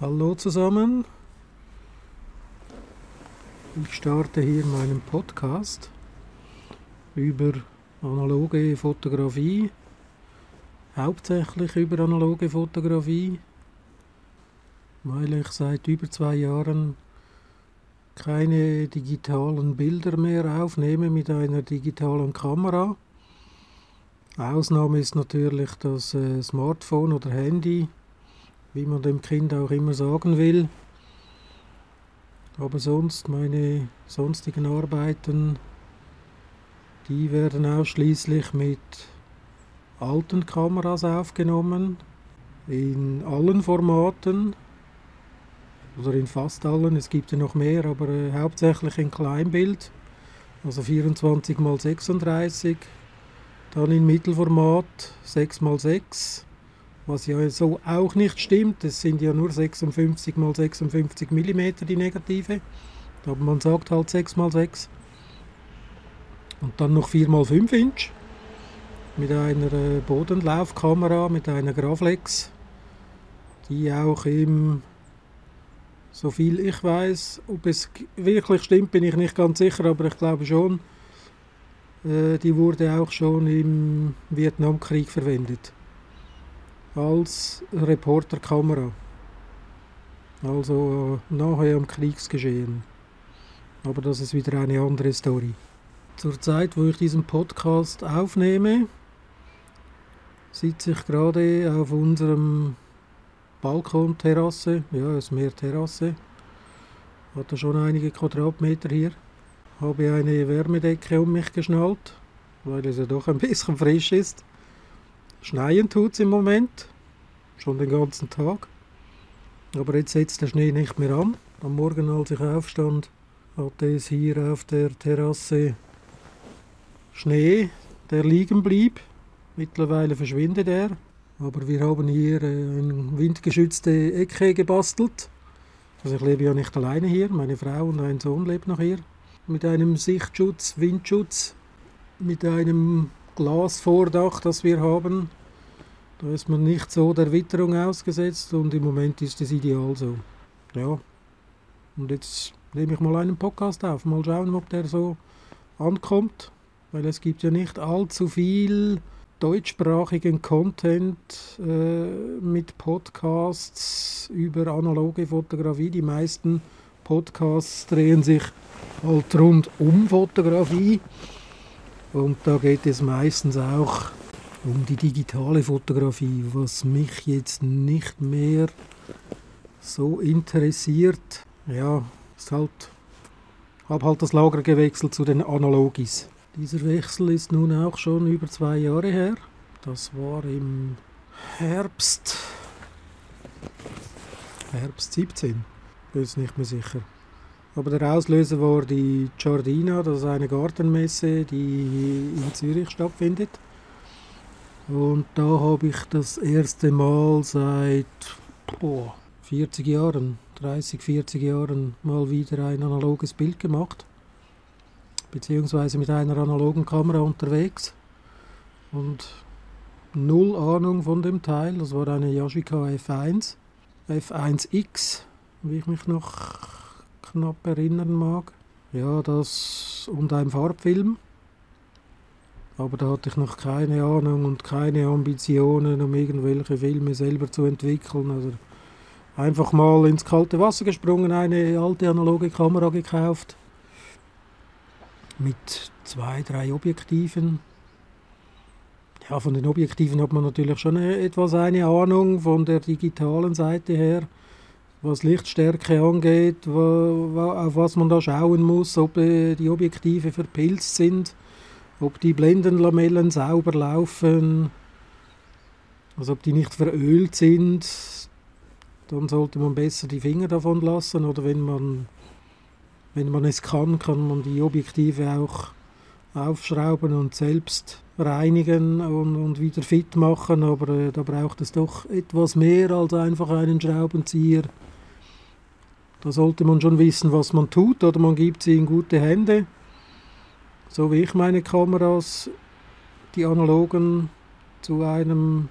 Hallo zusammen. Ich starte hier meinen Podcast über analoge Fotografie, hauptsächlich über analoge Fotografie, weil ich seit über zwei Jahren keine digitalen Bilder mehr aufnehme mit einer digitalen Kamera. Ausnahme ist natürlich das äh, Smartphone oder Handy, wie man dem Kind auch immer sagen will. Aber sonst meine sonstigen Arbeiten, die werden ausschließlich mit alten Kameras aufgenommen, in allen Formaten. Oder in fast allen. Es gibt ja noch mehr, aber äh, hauptsächlich in Kleinbild, also 24 x 36, dann in Mittelformat 6 x 6 was ja so auch nicht stimmt. Es sind ja nur 56 x 56 mm die Negative. Aber man sagt halt 6 x 6. Und dann noch 4 x 5 Inch mit einer äh, Bodenlaufkamera, mit einer Graflex, die auch im, so viel ich weiß, ob es wirklich stimmt, bin ich nicht ganz sicher, aber ich glaube schon, äh, die wurde auch schon im Vietnamkrieg verwendet als Reporterkamera. Also äh, nachher am Kriegsgeschehen. Aber das ist wieder eine andere Story. Zur Zeit, wo ich diesen Podcast aufnehme, sitze ich gerade auf unserem Balkonterrasse. Ja, es ist mehr Terrasse. Hat da schon einige Quadratmeter hier. Habe eine Wärmedecke um mich geschnallt, weil es ja doch ein bisschen frisch ist. Schneien tut es im Moment, schon den ganzen Tag. Aber jetzt setzt der Schnee nicht mehr an. Am Morgen, als ich aufstand, hatte es hier auf der Terrasse Schnee, der liegen blieb. Mittlerweile verschwindet er. Aber wir haben hier äh, eine windgeschützte Ecke gebastelt. Also ich lebe ja nicht alleine hier, meine Frau und ein Sohn leben noch hier. Mit einem Sichtschutz, Windschutz, mit einem Glasvordach, das wir haben. Da ist man nicht so der Witterung ausgesetzt und im Moment ist es ideal so. Ja. Und jetzt nehme ich mal einen Podcast auf, mal schauen, ob der so ankommt, weil es gibt ja nicht allzu viel deutschsprachigen Content äh, mit Podcasts über analoge Fotografie. Die meisten Podcasts drehen sich halt rund um Fotografie. Und da geht es meistens auch um die digitale Fotografie, was mich jetzt nicht mehr so interessiert. Ja, ist halt, habe halt das Lager gewechselt zu den Analogis. Dieser Wechsel ist nun auch schon über zwei Jahre her. Das war im Herbst, Herbst 17, bin jetzt nicht mehr sicher. Aber der Auslöser war die Giardina, das ist eine Gartenmesse, die in Zürich stattfindet. Und da habe ich das erste Mal seit oh, 40 Jahren, 30, 40 Jahren mal wieder ein analoges Bild gemacht. Beziehungsweise mit einer analogen Kamera unterwegs. Und null Ahnung von dem Teil. Das war eine Yashica F1. F1X, wie ich mich noch knapp erinnern mag. Ja, das und ein Farbfilm. Aber da hatte ich noch keine Ahnung und keine Ambitionen, um irgendwelche Filme selber zu entwickeln. Also einfach mal ins kalte Wasser gesprungen, eine alte analoge Kamera gekauft. Mit zwei, drei Objektiven. Ja, von den Objektiven hat man natürlich schon etwas eine Ahnung, von der digitalen Seite her, was Lichtstärke angeht, auf was man da schauen muss, ob äh, die Objektive verpilzt sind ob die Blendenlamellen sauber laufen, also ob die nicht verölt sind, dann sollte man besser die Finger davon lassen oder wenn man, wenn man es kann, kann man die Objektive auch aufschrauben und selbst reinigen und, und wieder fit machen, aber äh, da braucht es doch etwas mehr als einfach einen Schraubenzieher. Da sollte man schon wissen, was man tut oder man gibt sie in gute Hände so wie ich meine Kameras, die analogen, zu einem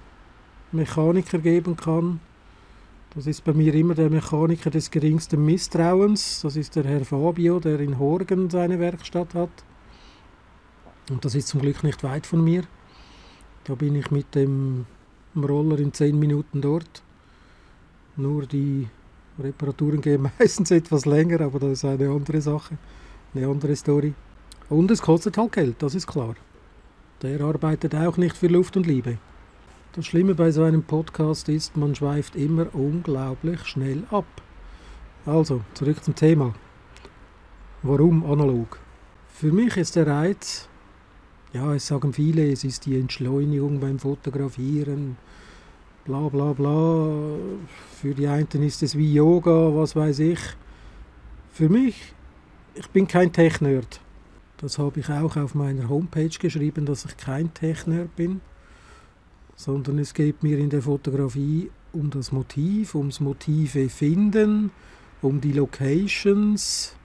Mechaniker geben kann, Das ist bei mir immer der Mechaniker des geringsten Misstrauens. Das ist der Herr Fabio, der in Horgen seine Werkstatt hat. Und das ist zum Glück nicht weit von mir. Da bin ich mit dem Roller in 10 Minuten dort. Nur die Reparaturen gehen meistens etwas länger, aber das ist eine andere Sache, eine andere Story. Und es kostet halt Geld, das ist klar. Der arbeitet auch nicht für Luft und Liebe. Das Schlimme bei so einem Podcast ist, man schweift immer unglaublich schnell ab. Also, zurück zum Thema. Warum analog? Für mich ist der Reiz, ja, es sagen viele, es ist die Entschleunigung beim Fotografieren, bla bla bla. Für die einen ist es wie Yoga, was weiß ich. Für mich, ich bin kein Tech-Nerd. Das habe ich auch auf meiner Homepage geschrieben, dass ich kein Tech-Nerd bin sondern es geht mir in der Fotografie um das Motiv, ums Motive finden, um die Locations.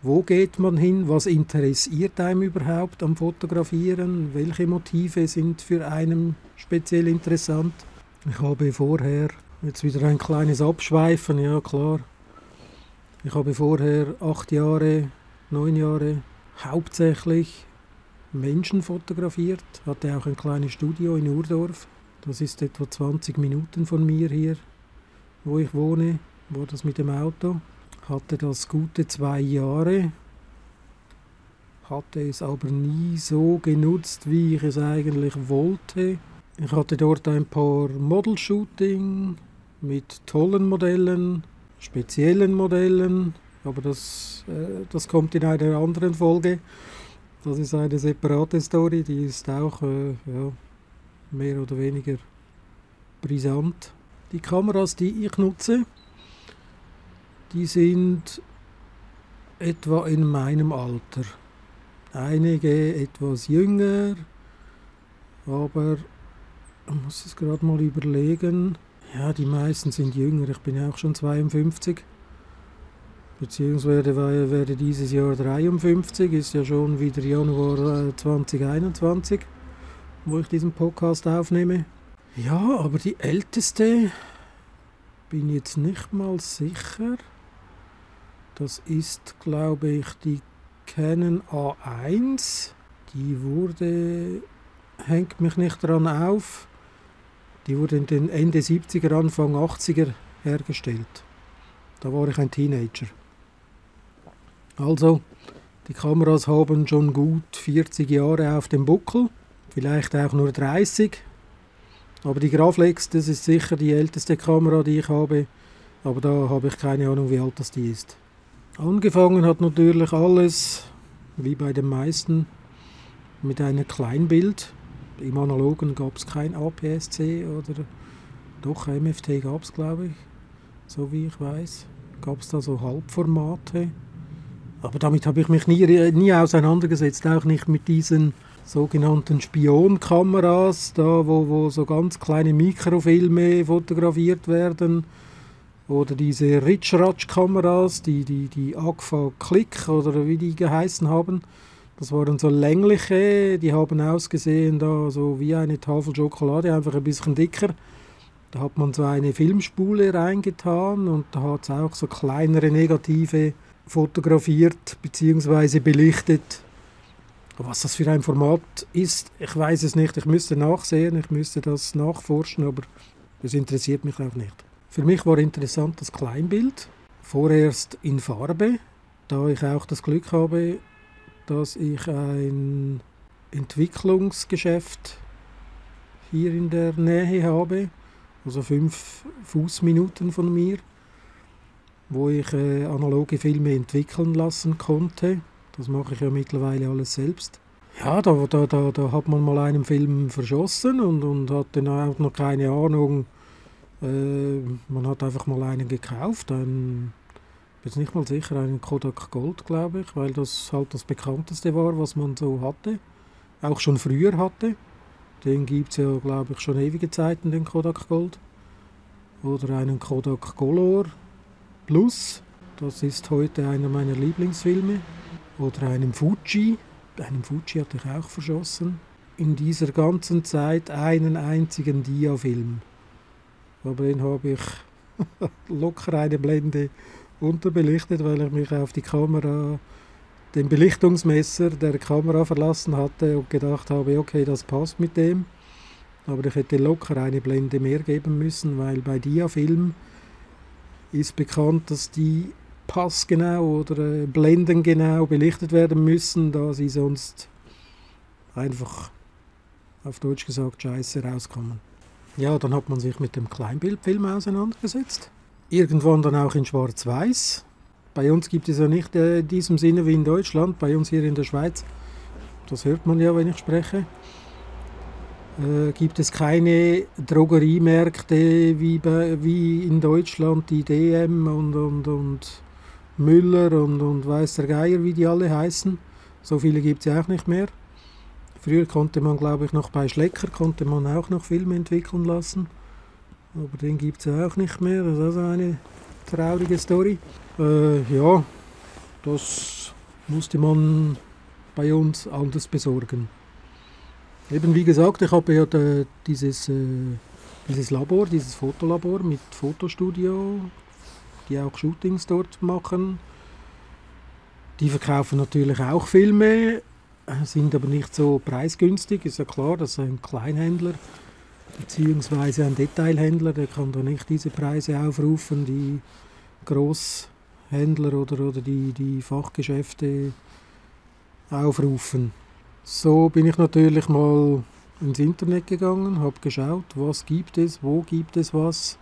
Wo geht man hin? Was interessiert einem überhaupt am Fotografieren? Welche Motive sind für einen speziell interessant? Ich habe vorher, jetzt wieder ein kleines Abschweifen, ja klar. Ich habe vorher acht Jahre, neun Jahre hauptsächlich Menschen fotografiert, hatte auch ein kleines Studio in Urdorf. Das ist etwa 20 Minuten von mir hier, wo ich wohne, war das mit dem Auto. Hatte das gute zwei Jahre, hatte es aber nie so genutzt, wie ich es eigentlich wollte. Ich hatte dort ein paar Model-Shooting mit tollen Modellen, speziellen Modellen, aber das, äh, das kommt in einer anderen Folge. Das ist eine separate Story, die ist auch äh, ja, mehr oder weniger brisant. Die Kameras, die ich nutze, die sind etwa in meinem Alter. Einige etwas jünger, aber ich muss es gerade mal überlegen. Ja, die meisten sind jünger. Ich bin ja auch schon 52 beziehungsweise werde dieses Jahr 53, ist ja schon wieder Januar 2021, äh, wo ich diesen Podcast aufnehme. Ja, aber die älteste bin jetzt nicht mal sicher. Das ist, glaube ich, die Canon A1. Die wurde, hängt mich nicht daran auf, die wurde in den Ende 70er, Anfang 80er hergestellt. Da war ich ein Teenager. Also, die Kameras haben schon gut 40 Jahre auf dem Buckel, vielleicht auch nur 30. Aber die Graflex, das ist sicher die älteste Kamera, die ich habe. Aber da habe ich keine Ahnung, wie alt das die ist. Angefangen hat natürlich alles, wie bei den meisten, mit einem Kleinbild. Im Analogen gab es kein APS-C oder doch MFT gab es, glaube ich, so wie ich weiß. Gab es da so Halbformate. Aber damit habe ich mich nie, nie auseinandergesetzt, auch nicht mit diesen sogenannten Spionkameras, da wo, wo so ganz kleine Mikrofilme fotografiert werden. Oder diese Rich-Ratch-Kameras, die, die, die Agfa Click oder wie die geheißen haben. Das waren so längliche, die haben ausgesehen da so wie eine Tafel Schokolade, einfach ein bisschen dicker. Da hat man so eine Filmspule reingetan und da hat es auch so kleinere negative fotografiert bzw. belichtet. Was das für ein Format ist, ich weiß es nicht. Ich müsste nachsehen, ich müsste das nachforschen, aber das interessiert mich auch nicht. Für mich war interessant das Kleinbild, vorerst in Farbe, da ich auch das Glück habe, dass ich ein Entwicklungsgeschäft hier in der Nähe habe, also fünf Fußminuten von mir wo ich äh, analoge Filme entwickeln lassen konnte. Das mache ich ja mittlerweile alles selbst. Ja, da, da, da, da hat man mal einen Film verschossen und, und hat dann auch noch keine Ahnung. Äh, man hat einfach mal einen gekauft, einen, bin nicht mal sicher, einen Kodak Gold, glaube ich, weil das halt das bekannteste war, was man so hatte. Auch schon früher hatte. Den gibt es ja, glaube ich, schon ewige Zeiten, den Kodak Gold. Oder einen Kodak Color, Plus, das ist heute einer meiner Lieblingsfilme. Oder einem Fuji, einem Fuji hatte ich auch verschossen. In dieser ganzen Zeit einen einzigen Dia-Film. Aber habe ich locker eine Blende unterbelichtet, weil ich mich auf die Kamera, den Belichtungsmesser der Kamera verlassen hatte und gedacht habe, okay, das passt mit dem. Aber ich hätte locker eine Blende mehr geben müssen, weil bei Diafilm ist bekannt, dass die passgenau oder äh, blendengenau belichtet werden müssen, da sie sonst einfach auf Deutsch gesagt scheiße rauskommen. Ja, dann hat man sich mit dem Kleinbildfilm auseinandergesetzt. Irgendwann dann auch in Schwarz-Weiß. Bei uns gibt es ja nicht äh, in diesem Sinne wie in Deutschland, bei uns hier in der Schweiz, das hört man ja, wenn ich spreche, äh, gibt es keine Drogeriemärkte wie, bei, wie in Deutschland, die DM und, und, und Müller und, und weiß Geier, wie die alle heißen. So viele gibt es ja auch nicht mehr. Früher konnte man, glaube ich, noch bei Schlecker konnte man auch noch Filme entwickeln lassen. Aber den gibt es ja auch nicht mehr. Das ist also eine traurige Story. Äh, ja, das musste man bei uns anders besorgen. Eben wie gesagt, ich habe ja da dieses, äh, dieses Labor, dieses Fotolabor mit Fotostudio, die auch Shootings dort machen. Die verkaufen natürlich auch Filme, sind aber nicht so preisgünstig. Ist ja klar, dass ein Kleinhändler bzw. ein Detailhändler, der kann da nicht diese Preise aufrufen, die Großhändler oder, oder die, die Fachgeschäfte aufrufen. So bin ich natürlich mal ins Internet gegangen, habe geschaut, was gibt es, wo gibt es was.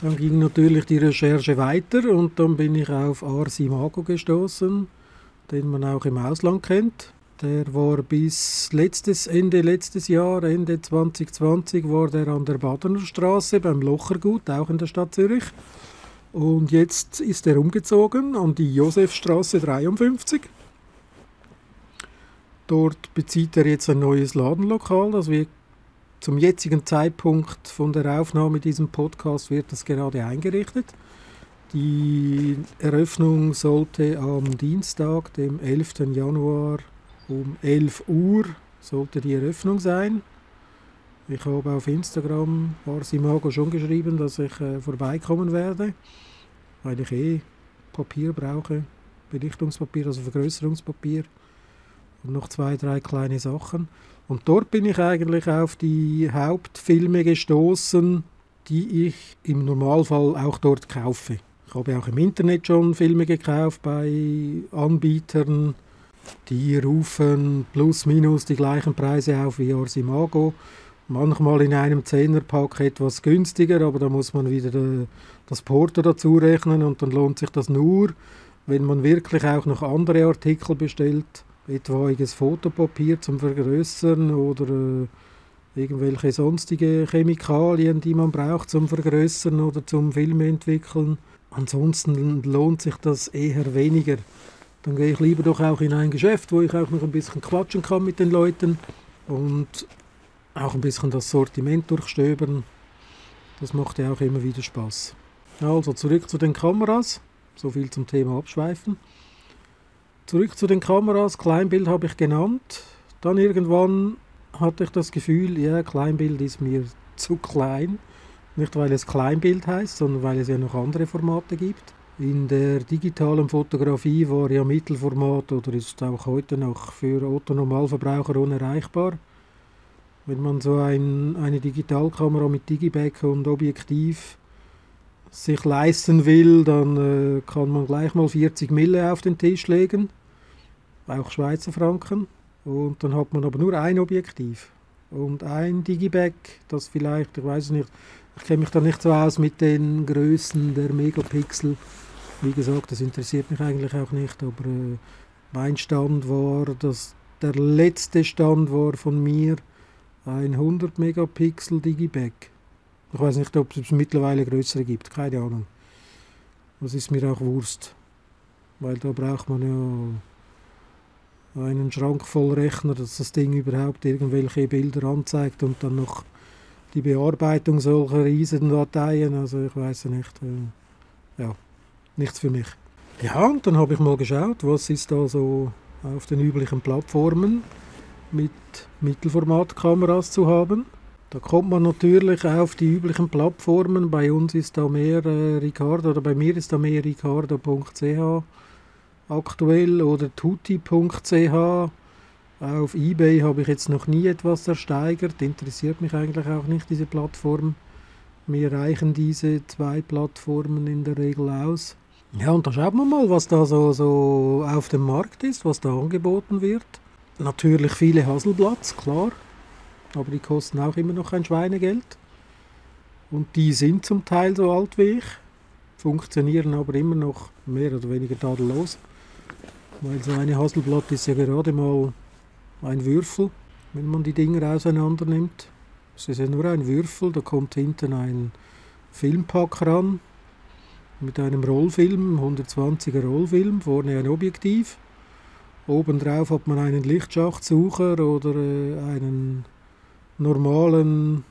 Dann ging natürlich die Recherche weiter und dann bin ich auf Ars Imago gestoßen, den man auch im Ausland kennt. Der war bis letztes, Ende letztes Jahr, Ende 2020, war der an der Badener Straße beim Lochergut, auch in der Stadt Zürich. Und jetzt ist er umgezogen an die Josefstraße 53. Dort bezieht er jetzt ein neues Ladenlokal, das wir zum jetzigen Zeitpunkt von der Aufnahme diesem Podcast wird das gerade eingerichtet. Die Eröffnung sollte am Dienstag, dem 11. Januar um 11 Uhr sollte die Eröffnung sein. Ich habe auf Instagram Arsimago schon geschrieben, dass ich äh, vorbeikommen werde, weil ich eh Papier brauche, Belichtungspapier, also Vergrößerungspapier und noch zwei, drei kleine Sachen. Und dort bin ich eigentlich auf die Hauptfilme gestoßen, die ich im Normalfall auch dort kaufe. Ich habe auch im Internet schon Filme gekauft bei Anbietern, die rufen plus minus die gleichen Preise auf wie Orsimago. Manchmal in einem Zehnerpack etwas günstiger, aber da muss man wieder das Porto dazu rechnen und dann lohnt sich das nur, wenn man wirklich auch noch andere Artikel bestellt, etwaiges Fotopapier zum Vergrößern oder äh, irgendwelche sonstige Chemikalien, die man braucht zum Vergrößern oder zum Filme entwickeln. Ansonsten lohnt sich das eher weniger. Dann gehe ich lieber doch auch in ein Geschäft, wo ich auch noch ein bisschen quatschen kann mit den Leuten und auch ein bisschen das Sortiment durchstöbern. Das macht ja auch immer wieder Spaß. Also zurück zu den Kameras. So viel zum Thema Abschweifen. Zurück zu den Kameras. Kleinbild habe ich genannt. Dann irgendwann hatte ich das Gefühl, ja, Kleinbild ist mir zu klein. Nicht weil es Kleinbild heißt, sondern weil es ja noch andere Formate gibt. In der digitalen Fotografie war ja Mittelformat oder ist auch heute noch für Otto-Normalverbraucher unerreichbar. Wenn man so ein, eine Digitalkamera mit Digiback und Objektiv sich leisten will, dann äh, kann man gleich mal 40 Mille auf den Tisch legen, auch Schweizer Franken. Und dann hat man aber nur ein Objektiv und ein Digiback, das vielleicht, ich weiß nicht, ich kenne mich da nicht so aus mit den Größen der Megapixel. Wie gesagt, das interessiert mich eigentlich auch nicht, aber äh, mein Stand war, dass der letzte Stand war von mir ein 100 Megapixel Digiback. Ich weiß nicht, ob es mittlerweile größere gibt, keine Ahnung. Das ist mir auch Wurst, weil da braucht man ja einen Schrank voll Rechner, dass das Ding überhaupt irgendwelche Bilder anzeigt und dann noch die Bearbeitung solcher Riesendateien. Also ich weiß nicht. Äh, ja nichts für mich. Ja, und dann habe ich mal geschaut, was ist da so auf den üblichen Plattformen mit Mittelformatkameras zu haben. Da kommt man natürlich auf die üblichen Plattformen. Bei uns ist da mehr äh, Ricardo oder bei mir ist da mehr ricardo.ch aktuell oder tutti.ch. Auf eBay habe ich jetzt noch nie etwas ersteigert. Interessiert mich eigentlich auch nicht diese Plattform. Mir reichen diese zwei Plattformen in der Regel aus. Ja, und da schaut man mal, was da so, so auf dem Markt ist, was da angeboten wird. Natürlich viele Hasselblatts, klar. Aber die kosten auch immer noch ein Schweinegeld. Und die sind zum Teil so alt wie ich, funktionieren aber immer noch mehr oder weniger tadellos. Weil so eine Hasselblatt ist ja gerade mal ein Würfel, wenn man die Dinger auseinander nimmt. Es ist ja nur ein Würfel, da kommt hinten ein Filmpack ran mit einem Rollfilm, 120er Rollfilm, vorne ein Objektiv. Obendrauf hat man einen Lichtschachtsucher oder äh, einen normalen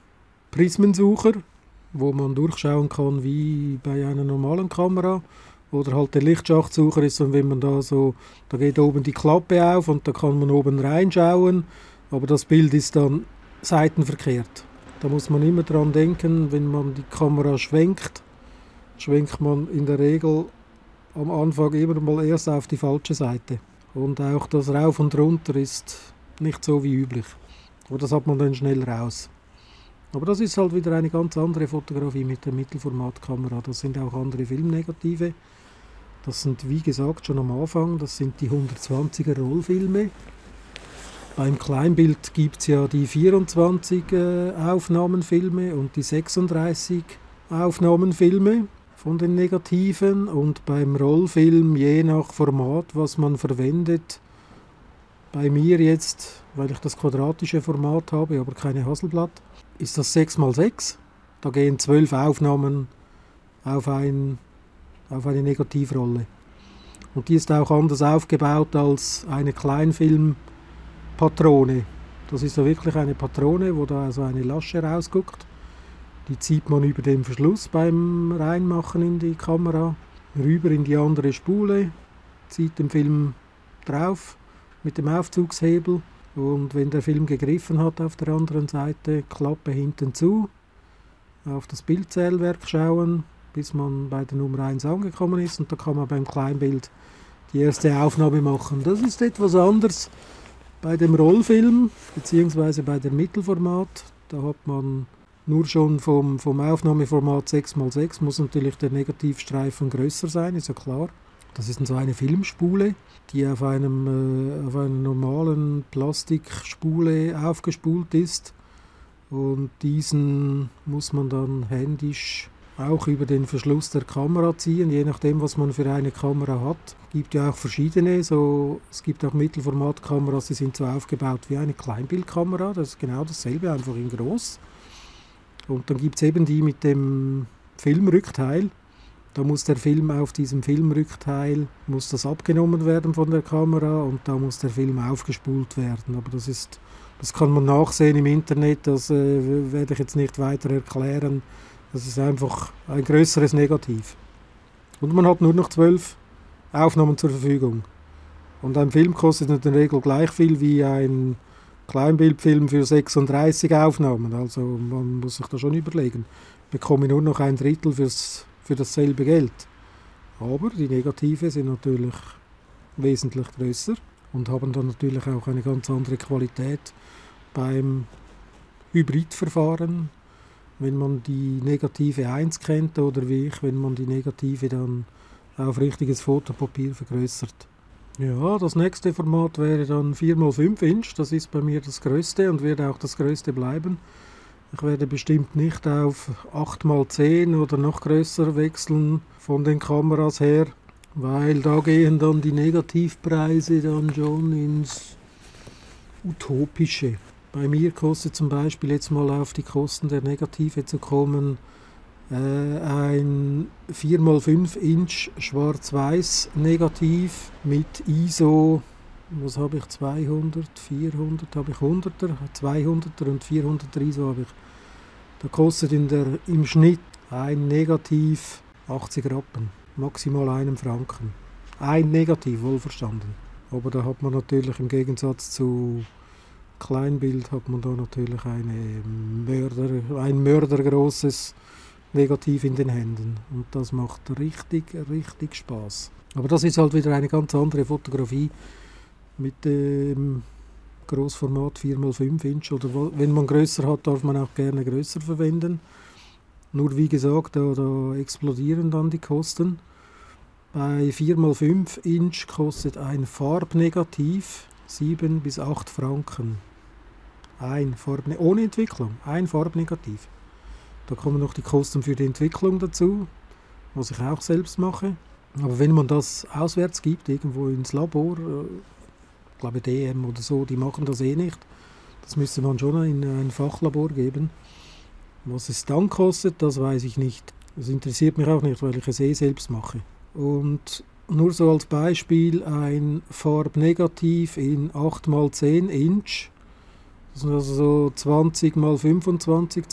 Prismensucher, wo man durchschauen kann wie bei einer normalen Kamera. Oder halt der Lichtschachtsucher ist dann, wenn man da so, da geht oben die Klappe auf und da kann man oben reinschauen, aber das Bild ist dann seitenverkehrt. Da muss man immer dran denken, wenn man die Kamera schwenkt, schwenkt man in der Regel am Anfang immer mal erst auf die falsche Seite. Und auch das Rauf und Runter ist nicht so wie üblich. Aber das hat man dann schnell raus. Aber das ist halt wieder eine ganz andere Fotografie mit der Mittelformatkamera. Das sind auch andere Filmnegative. Das sind, wie gesagt, schon am Anfang, das sind die 120er Rollfilme. Beim Kleinbild gibt es ja die 24 äh, Aufnahmenfilme und die 36 Aufnahmenfilme von den Negativen und beim Rollfilm je nach Format, was man verwendet. Bei mir jetzt, weil ich das quadratische Format habe, aber keine Hasselblatt, ist das 6x6. Da gehen zwölf Aufnahmen auf, ein, auf eine Negativrolle. Und die ist auch anders aufgebaut als eine Kleinfilmpatrone. Das ist ja wirklich eine Patrone, wo da also eine Lasche rausguckt. Die zieht man über den Verschluss beim Reinmachen in die Kamera, rüber in die andere Spule, zieht den Film drauf mit dem Aufzugshebel und wenn der Film gegriffen hat auf der anderen Seite, Klappe hinten zu, auf das Bildzählwerk schauen, bis man bei der Nummer 1 angekommen ist und da kann man beim Kleinbild die erste Aufnahme machen. Das ist etwas anders bei dem Rollfilm bzw. bei dem Mittelformat. Da hat man nur schon vom, vom Aufnahmeformat 6x6 muss natürlich der Negativstreifen größer sein, ist ja klar. Das ist so eine Filmspule, die auf, einem, äh, auf einer normalen Plastikspule aufgespult ist. Und diesen muss man dann händisch auch über den Verschluss der Kamera ziehen, je nachdem, was man für eine Kamera hat. Es gibt ja auch verschiedene, so, es gibt auch Mittelformatkameras, die sind so aufgebaut wie eine Kleinbildkamera, das ist genau dasselbe, einfach in groß. Und dann gibt es eben die mit dem Filmrückteil. Da muss der Film auf diesem Filmrückteil, muss das abgenommen werden von der Kamera und da muss der Film aufgespult werden. Aber das ist, das kann man nachsehen im Internet, das äh, werde ich jetzt nicht weiter erklären. Das ist einfach ein größeres Negativ. Und man hat nur noch zwölf Aufnahmen zur Verfügung. Und ein Film kostet in der Regel gleich viel wie ein Kleinbildfilm für 36 Aufnahmen. Also man muss sich da schon überlegen. Bekomme nur noch ein Drittel fürs, für dasselbe Geld. Aber die Negative sind natürlich wesentlich größer und haben dann natürlich auch eine ganz andere Qualität beim Hybridverfahren. Wenn man die Negative 1 kennt oder wie ich, wenn man die Negative dann auf richtiges Fotopapier vergrößert. Ja, das nächste Format wäre dann 4x5 Inch. Das ist bei mir das größte und wird auch das größte bleiben. Ich werde bestimmt nicht auf 8x10 oder noch größer wechseln von den Kameras her, weil da gehen dann die Negativpreise dann schon ins Utopische. Bei mir kostet zum Beispiel jetzt mal auf die Kosten der Negative zu kommen ein 4x5 Inch Schwarz-Weiß Negativ mit ISO, was habe ich, 200, 400, habe ich 100er, 200er und 400er ISO habe ich. Da kostet in der, im Schnitt ein Negativ 80 Rappen, maximal einen Franken. Ein Negativ, wohlverstanden. Aber da hat man natürlich im Gegensatz zu Kleinbild hat man da natürlich eine Mörder, ein mördergroßes Negativ in den Händen. Und das macht richtig, richtig Spaß. Aber das ist halt wieder eine ganz andere Fotografie mit dem Großformat 4x5 Inch. Oder wenn man größer hat, darf man auch gerne größer verwenden. Nur wie gesagt, da, da explodieren dann die Kosten. Bei 4x5 Inch kostet ein Farbnegativ 7 bis 8 Franken. Ein Farbne ohne Entwicklung, ein Farbnegativ. Da kommen noch die Kosten für die Entwicklung dazu, was ich auch selbst mache. Aber wenn man das auswärts gibt, irgendwo ins Labor, äh, ich glaube DM oder so, die machen das eh nicht. Das müsste man schon in ein Fachlabor geben. Was es dann kostet, das weiß ich nicht. Das interessiert mich auch nicht, weil ich es eh selbst mache. Und nur so als Beispiel ein Farbnegativ in 8x10 Inch. Das sind also so 20 x 25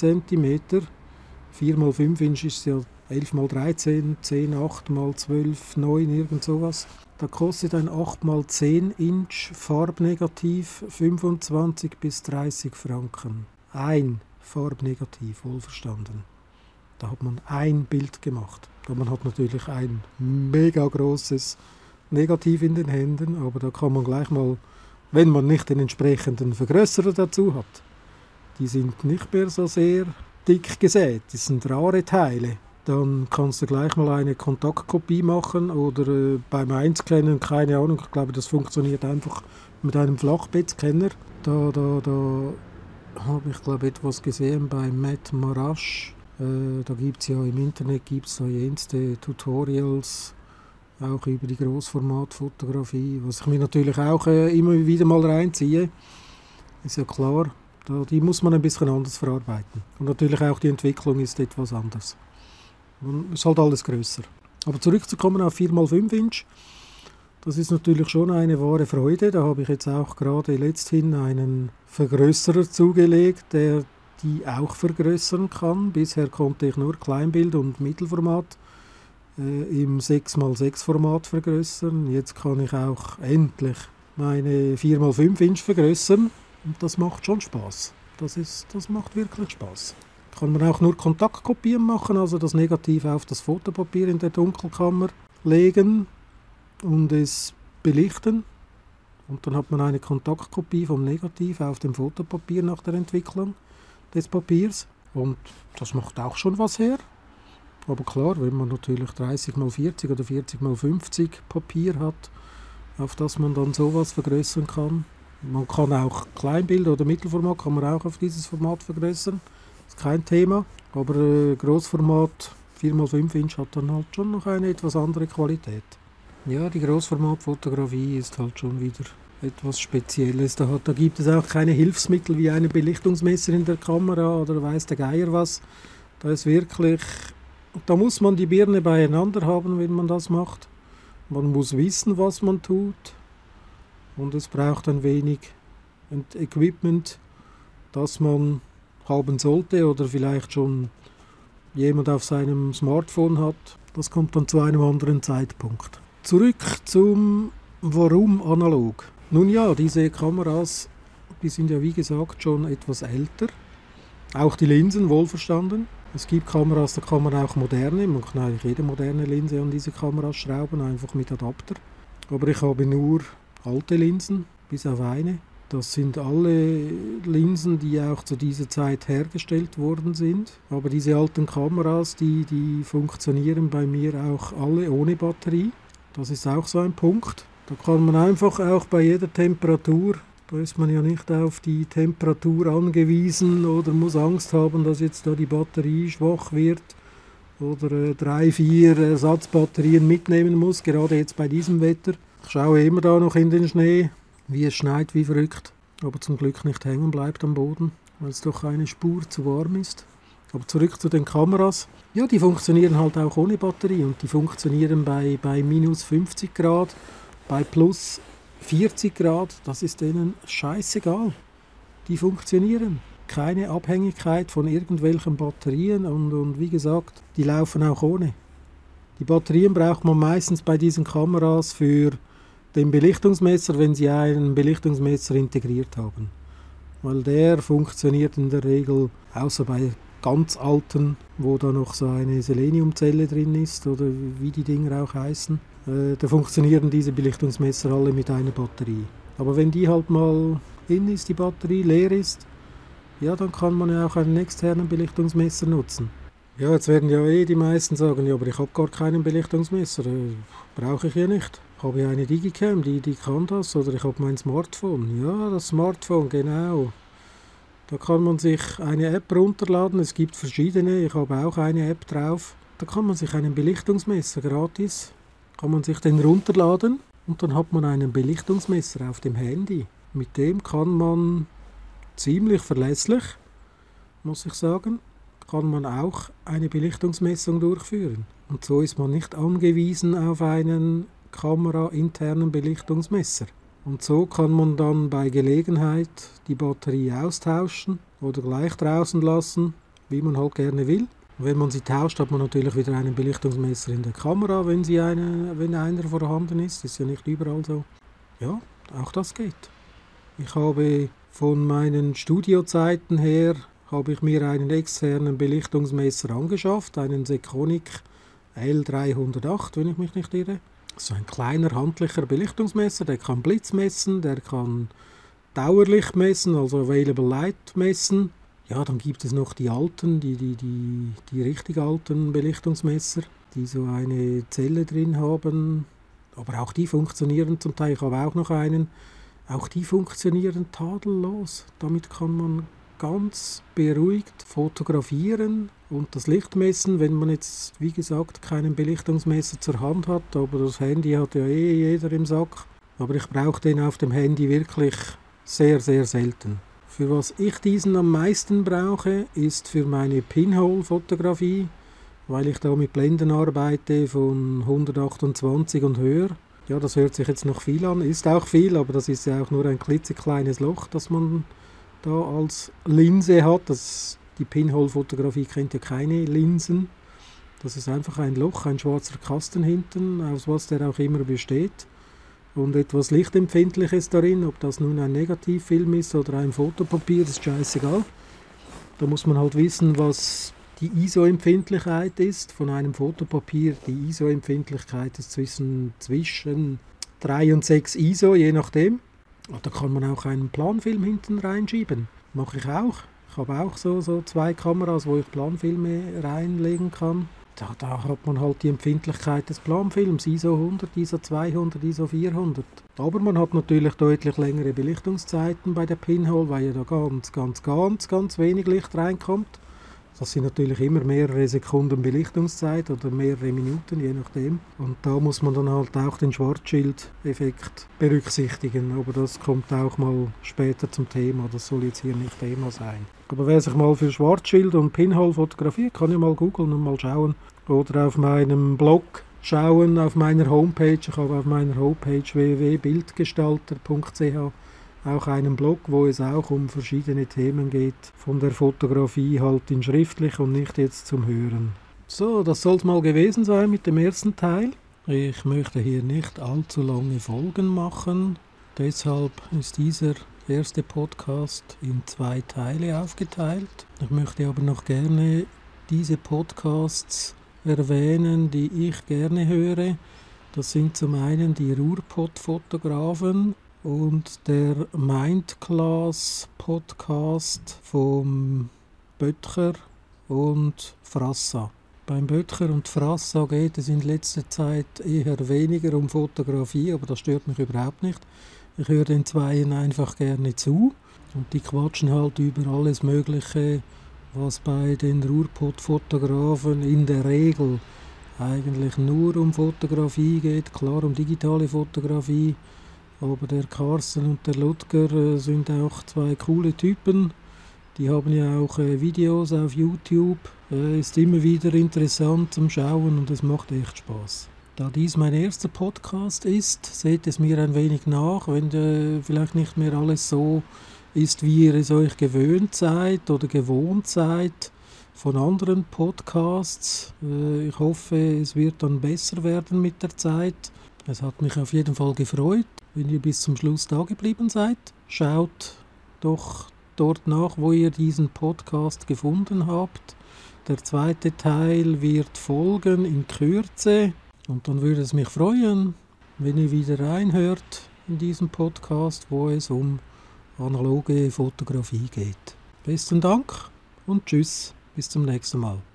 cm. 4x5 Inch ist ja 11x13, 10, 8x12, 9, irgend sowas. Da kostet ein 8x10 Inch Farbnegativ 25 bis 30 Franken. Ein Farbnegativ, wohlverstanden. Da hat man ein Bild gemacht. Man hat natürlich ein mega großes Negativ in den Händen, aber da kann man gleich mal, wenn man nicht den entsprechenden Vergrößerer dazu hat, die sind nicht mehr so sehr dick gesät, das sind rare Teile. Dann kannst du gleich mal eine Kontaktkopie machen oder äh, beim Einscannen, keine Ahnung, ich glaube, das funktioniert einfach mit einem Flachbettscanner. Da, da, da habe ich glaube etwas gesehen bei Matt Marash äh, da gibt es ja im Internet gibt's da jenste Tutorials, auch über die Großformatfotografie, was ich mir natürlich auch äh, immer wieder mal reinziehe. Ist ja klar, die muss man ein bisschen anders verarbeiten. Und natürlich auch die Entwicklung ist etwas anders. Es ist halt alles größer. Aber zurückzukommen auf 4x5 Inch, das ist natürlich schon eine wahre Freude. Da habe ich jetzt auch gerade letzthin einen Vergrößerer zugelegt, der die auch vergrößern kann. Bisher konnte ich nur Kleinbild und Mittelformat äh, im 6x6 Format vergrößern. Jetzt kann ich auch endlich meine 4x5 Inch vergrößern und das macht schon Spaß. Das, ist, das macht wirklich Spaß. Kann man auch nur Kontaktkopien machen, also das Negativ auf das Fotopapier in der Dunkelkammer legen und es belichten. Und dann hat man eine Kontaktkopie vom Negativ auf dem Fotopapier nach der Entwicklung des Papiers. Und das macht auch schon was her. Aber klar, wenn man natürlich 30 x 40 oder 40 x 50 Papier hat, auf das man dann sowas vergrößern kann. Man kann auch Kleinbild oder Mittelformat kann man auch auf dieses Format vergrößern. Das ist kein Thema. Aber äh, Großformat 4x5 Inch hat dann halt schon noch eine etwas andere Qualität. Ja, die Großformatfotografie ist halt schon wieder etwas Spezielles. Da, da gibt es auch keine Hilfsmittel wie eine Belichtungsmesser in der Kamera oder weiß der Geier was. Da ist wirklich, da muss man die Birne beieinander haben, wenn man das macht. Man muss wissen, was man tut und es braucht ein wenig Equipment, das man haben sollte oder vielleicht schon jemand auf seinem Smartphone hat. Das kommt dann zu einem anderen Zeitpunkt. Zurück zum Warum analog. Nun ja, diese Kameras, die sind ja wie gesagt schon etwas älter. Auch die Linsen, wohlverstanden. Es gibt Kameras, da kann man auch moderne, man kann eigentlich jede moderne Linse an diese Kameras schrauben, einfach mit Adapter. Aber ich habe nur alte Linsen, bis auf eine. Das sind alle Linsen, die auch zu dieser Zeit hergestellt worden sind. Aber diese alten Kameras, die, die funktionieren bei mir auch alle ohne Batterie. Das ist auch so ein Punkt. Da kann man einfach auch bei jeder Temperatur, da ist man ja nicht auf die Temperatur angewiesen oder muss Angst haben, dass jetzt da die Batterie schwach wird oder äh, drei, vier Ersatzbatterien mitnehmen muss, gerade jetzt bei diesem Wetter. Ich schaue immer da noch in den Schnee, wie es schneit wie verrückt, aber zum Glück nicht hängen bleibt am Boden, weil es doch eine Spur zu warm ist. Aber zurück zu den Kameras. Ja, die funktionieren halt auch ohne Batterie und die funktionieren bei, bei minus 50 Grad bei plus 40 Grad, das ist denen scheißegal. Die funktionieren. Keine Abhängigkeit von irgendwelchen Batterien und, und wie gesagt, die laufen auch ohne. Die Batterien braucht man meistens bei diesen Kameras für den Belichtungsmesser, wenn sie einen Belichtungsmesser integriert haben. weil der funktioniert in der Regel außer bei ganz alten, wo da noch so eine Seleniumzelle drin ist oder wie die Dinger auch heißen. Äh, da funktionieren diese Belichtungsmesser alle mit einer Batterie. Aber wenn die halt mal in ist, die Batterie leer ist, ja, dann kann man ja auch einen externen Belichtungsmesser nutzen. Ja, jetzt werden ja eh die meisten sagen, ja, aber ich habe gar keinen Belichtungsmesser, äh, brauche ich ja nicht. Habe ich eine Digicam, die, die kann das, oder ich habe mein Smartphone. Ja, das Smartphone, genau. Da kann man sich eine App runterladen, es gibt verschiedene, ich habe auch eine App drauf. Da kann man sich einen Belichtungsmesser gratis, kann man sich den runterladen und dann hat man einen Belichtungsmesser auf dem Handy. Mit dem kann man ziemlich verlässlich, muss ich sagen, kann man auch eine Belichtungsmessung durchführen. Und so ist man nicht angewiesen auf einen kamerainternen Belichtungsmesser. Und so kann man dann bei Gelegenheit die Batterie austauschen oder gleich draußen lassen, wie man halt gerne will. Und wenn man sie tauscht, hat man natürlich wieder einen Belichtungsmesser in der Kamera, wenn, sie eine, wenn einer vorhanden ist. Ist ja nicht überall so. Ja, auch das geht. Ich habe von meinen Studiozeiten her habe ich mir einen externen Belichtungsmesser angeschafft, einen Sekonic L308, wenn ich mich nicht irre. So ein kleiner handlicher Belichtungsmesser, der kann Blitz messen, der kann Dauerlicht messen, also Available Light messen. Ja, dann gibt es noch die alten, die, die, die, die richtig alten Belichtungsmesser, die so eine Zelle drin haben. Aber auch die funktionieren zum Teil. Ich habe auch noch einen. Auch die funktionieren tadellos. Damit kann man ganz beruhigt fotografieren und das Licht messen, wenn man jetzt, wie gesagt, keinen Belichtungsmesser zur Hand hat, aber das Handy hat ja eh jeder im Sack. Aber ich brauche den auf dem Handy wirklich sehr, sehr selten. Für was ich diesen am meisten brauche, ist für meine Pinhole-Fotografie, weil ich da mit Blenden arbeite von 128 und höher. Ja, das hört sich jetzt noch viel an, ist auch viel, aber das ist ja auch nur ein klitzekleines Loch, das man da als Linse hat. Das, die Pinhole-Fotografie kennt ja keine Linsen. Das ist einfach ein Loch, ein schwarzer Kasten hinten, aus was der auch immer besteht. Und etwas Lichtempfindliches darin, ob das nun ein Negativfilm ist oder ein Fotopapier, ist scheißegal. Da muss man halt wissen, was die ISO-Empfindlichkeit ist von einem Fotopapier. Die ISO-Empfindlichkeit ist zwischen, zwischen 3 und 6 ISO, je nachdem. Da kann man auch einen Planfilm hinten reinschieben. Mache ich auch. Ich habe auch so, so zwei Kameras, wo ich Planfilme reinlegen kann. Da, da hat man halt die Empfindlichkeit des Planfilms, ISO 100, ISO 200, ISO 400. Aber man hat natürlich deutlich längere Belichtungszeiten bei der Pinhole, weil ja da ganz, ganz, ganz, ganz wenig Licht reinkommt. Das sind natürlich immer mehrere Sekunden Belichtungszeit oder mehrere Minuten, je nachdem. Und da muss man dann halt auch den Schwarzschild-Effekt berücksichtigen. Aber das kommt auch mal später zum Thema. Das soll jetzt hier nicht Thema sein. Aber wer sich mal für Schwarzschild und Pinhole fotografiert, kann ja mal googeln und mal schauen. Oder auf meinem Blog schauen, auf meiner Homepage. Ich habe auf meiner Homepage www.bildgestalter.ch auch einen Blog, wo es auch um verschiedene Themen geht, von der Fotografie halt in schriftlich und nicht jetzt zum Hören. So, das soll es mal gewesen sein mit dem ersten Teil. Ich möchte hier nicht allzu lange Folgen machen, deshalb ist dieser erste Podcast in zwei Teile aufgeteilt. Ich möchte aber noch gerne diese Podcasts erwähnen, die ich gerne höre. Das sind zum einen die Ruhrpott-Fotografen, und der Mindclass Podcast vom Böttcher und Frassa. Beim Böttcher und Frassa geht es in letzter Zeit eher weniger um Fotografie, aber das stört mich überhaupt nicht. Ich höre den Zweien einfach gerne zu und die quatschen halt über alles Mögliche, was bei den Ruhrpott-Fotografen in der Regel eigentlich nur um Fotografie geht, klar um digitale Fotografie, aber der Carsten und der Ludger äh, sind auch zwei coole Typen. Die haben ja auch äh, Videos auf YouTube. Äh, ist immer wieder interessant zum Schauen und es macht echt Spaß. Da dies mein erster Podcast ist, seht es mir ein wenig nach, wenn vielleicht nicht mehr alles so ist, wie ihr es euch gewöhnt seid oder gewohnt seid von anderen Podcasts. Ich hoffe, es wird dann besser werden mit der Zeit. Es hat mich auf jeden Fall gefreut wenn ihr bis zum Schluss da geblieben seid. Schaut doch dort nach, wo ihr diesen Podcast gefunden habt. Der zweite Teil wird folgen in Kürze. Und dann würde es mich freuen, wenn ihr wieder reinhört in diesem Podcast, wo es um analoge Fotografie geht. Besten Dank und tschüss, bis zum nächsten Mal.